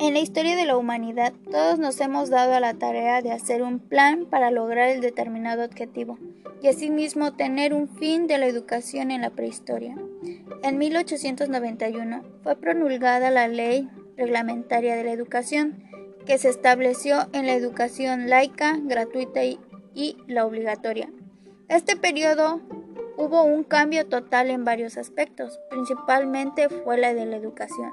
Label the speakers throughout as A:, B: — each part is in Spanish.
A: En la historia de la humanidad, todos nos hemos dado a la tarea de hacer un plan para lograr el determinado objetivo y asimismo tener un fin de la educación en la prehistoria. En 1891 fue promulgada la Ley Reglamentaria de la Educación, que se estableció en la educación laica, gratuita y, la obligatoria. Este periodo hubo un cambio total en varios aspectos, principalmente fue la de la educación.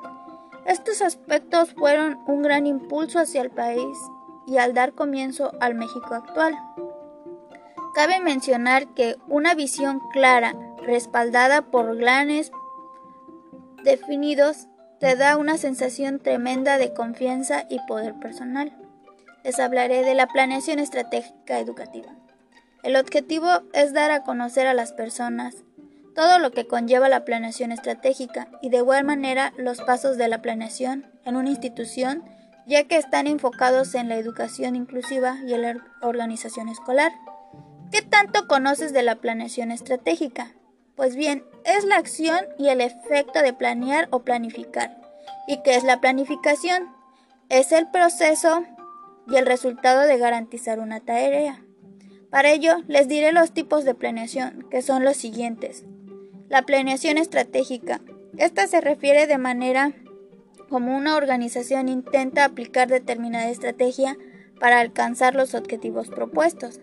A: Estos aspectos fueron un gran impulso hacia el país y al dar comienzo al México actual. Cabe mencionar que una visión clara, respaldada por planes definidos, te da una sensación tremenda de confianza y poder personal. Les hablaré de la planeación estratégica educativa. El objetivo es dar a conocer a las personas todo lo que conlleva la planeación estratégica y de igual manera los pasos de la planeación en una institución, ya que están enfocados en la educación inclusiva y en la organización escolar. ¿Qué tanto conoces de la planeación estratégica? Pues bien, es la acción y el efecto de planear o planificar. ¿Y qué es la planificación? Es el proceso y el resultado de garantizar una tarea. Para ello, les diré los tipos de planeación, que son los siguientes. La planeación estratégica. Esta se refiere de manera como una organización intenta aplicar determinada estrategia para alcanzar los objetivos propuestos.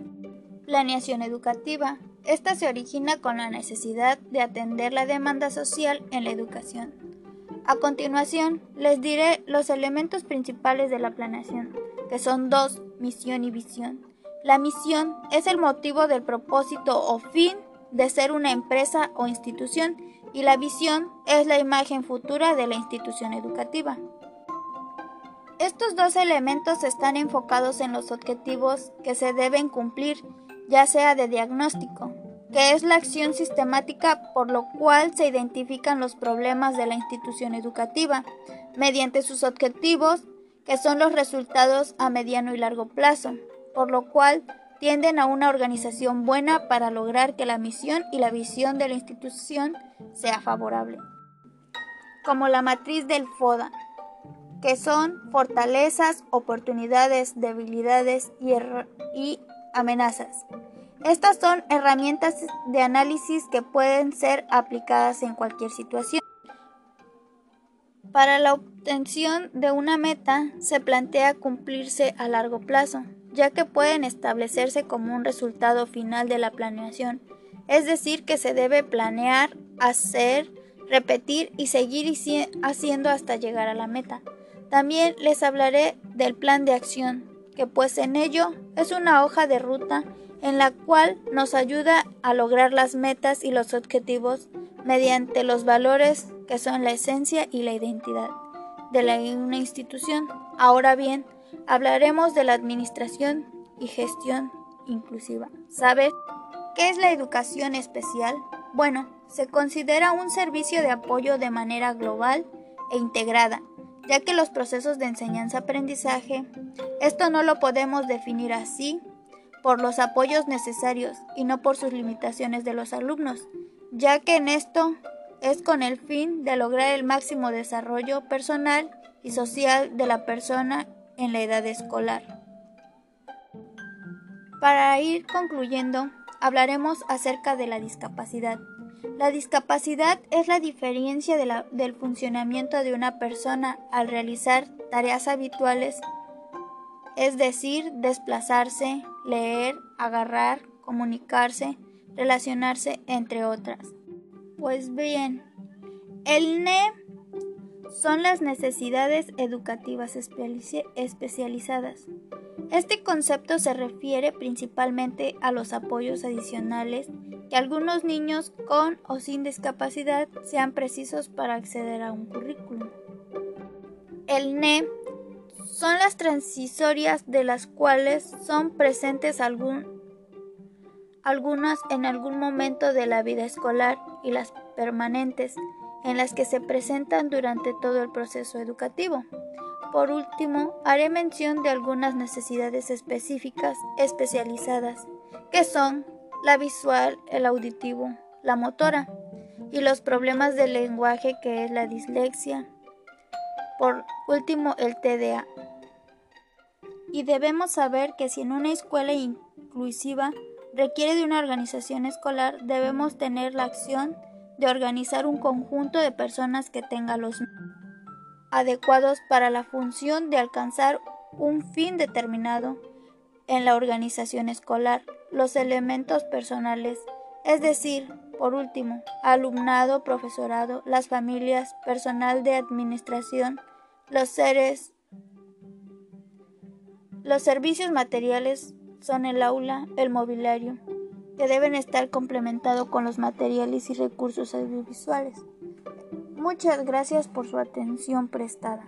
A: Planeación educativa. Esta se origina con la necesidad de atender la demanda social en la educación. A continuación, les diré los elementos principales de la planeación, que son dos, misión y visión. La misión es el motivo del propósito o fin de ser una empresa o institución y la visión es la imagen futura de la institución educativa. Estos dos elementos están enfocados en los objetivos que se deben cumplir, ya sea de diagnóstico, que es la acción sistemática por lo cual se identifican los problemas de la institución educativa, mediante sus objetivos, que son los resultados a mediano y largo plazo, por lo cual tienden a una organización buena para lograr que la misión y la visión de la institución sea favorable. Como la matriz del FODA, que son fortalezas, oportunidades, debilidades y, y amenazas. Estas son herramientas de análisis que pueden ser aplicadas en cualquier situación. Para la obtención de una meta se plantea cumplirse a largo plazo ya que pueden establecerse como un resultado final de la planeación, es decir, que se debe planear, hacer, repetir y seguir haciendo hasta llegar a la meta. También les hablaré del plan de acción, que pues en ello es una hoja de ruta en la cual nos ayuda a lograr las metas y los objetivos mediante los valores que son la esencia y la identidad de una institución. Ahora bien, hablaremos de la administración y gestión inclusiva. ¿Sabes qué es la educación especial? Bueno, se considera un servicio de apoyo de manera global e integrada, ya que los procesos de enseñanza-aprendizaje, esto no lo podemos definir así por los apoyos necesarios y no por sus limitaciones de los alumnos, ya que en esto es con el fin de lograr el máximo desarrollo personal y social de la persona en la edad escolar. Para ir concluyendo, hablaremos acerca de la discapacidad. La discapacidad es la diferencia del funcionamiento de una persona al realizar tareas habituales, es decir, desplazarse, leer, agarrar, comunicarse, relacionarse, entre otras. Pues bien, el NE son las necesidades educativas especializadas. Este concepto se refiere principalmente a los apoyos adicionales que algunos niños con o sin discapacidad sean precisos para acceder a un currículum. El NE son las transitorias de las cuales son presentes algunas en algún momento de la vida escolar y las permanentes en las que se presentan durante todo el proceso educativo. Por último, haré mención de algunas necesidades específicas especializadas, que son la visual, el auditivo, la motora y los problemas del lenguaje que es la dislexia. por último el TDA. Y debemos saber que si en una escuela inclusiva requiere de una organización escolar, debemos tener la acción de organizar un conjunto de personas que tenga los adecuados para la función de alcanzar un fin determinado en la organización escolar, los elementos personales, es decir, por último, alumnado, profesorado, las familias, personal de administración, los seres, los servicios materiales son el aula, el mobiliario, que deben estar complementados con los materiales y recursos audiovisuales. Muchas gracias por su atención prestada.